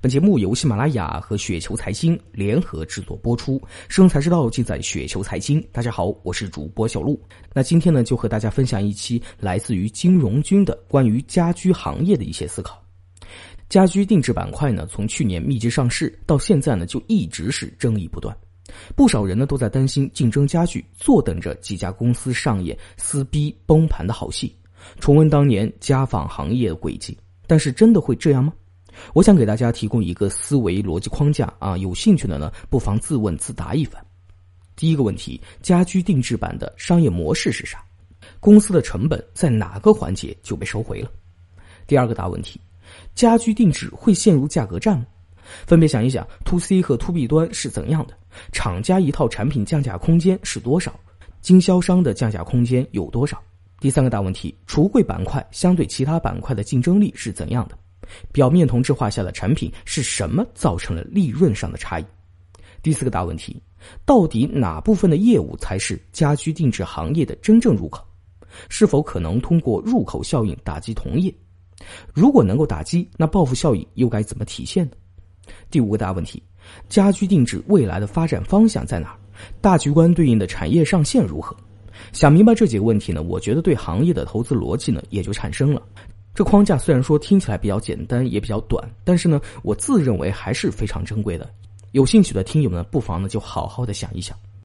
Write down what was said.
本节目由喜马拉雅和雪球财经联合制作播出，生财之道尽在雪球财经。大家好，我是主播小璐。那今天呢，就和大家分享一期来自于金融君的关于家居行业的一些思考。家居定制板块呢，从去年密集上市到现在呢，就一直是争议不断。不少人呢都在担心竞争加剧，坐等着几家公司上演撕逼崩盘的好戏，重温当年家纺行业的轨迹。但是真的会这样吗？我想给大家提供一个思维逻辑框架啊，有兴趣的呢，不妨自问自答一番。第一个问题：家居定制版的商业模式是啥？公司的成本在哪个环节就被收回了？第二个大问题：家居定制会陷入价格战吗？分别想一想，to C 和 to B 端是怎样的？厂家一套产品降价空间是多少？经销商的降价空间有多少？第三个大问题：橱柜板块相对其他板块的竞争力是怎样的？表面同质化下的产品是什么造成了利润上的差异？第四个大问题，到底哪部分的业务才是家居定制行业的真正入口？是否可能通过入口效应打击同业？如果能够打击，那报复效应又该怎么体现呢？第五个大问题，家居定制未来的发展方向在哪儿？大局观对应的产业上限如何？想明白这几个问题呢，我觉得对行业的投资逻辑呢也就产生了。这框架虽然说听起来比较简单，也比较短，但是呢，我自认为还是非常珍贵的。有兴趣的听友呢，不妨呢就好好的想一想。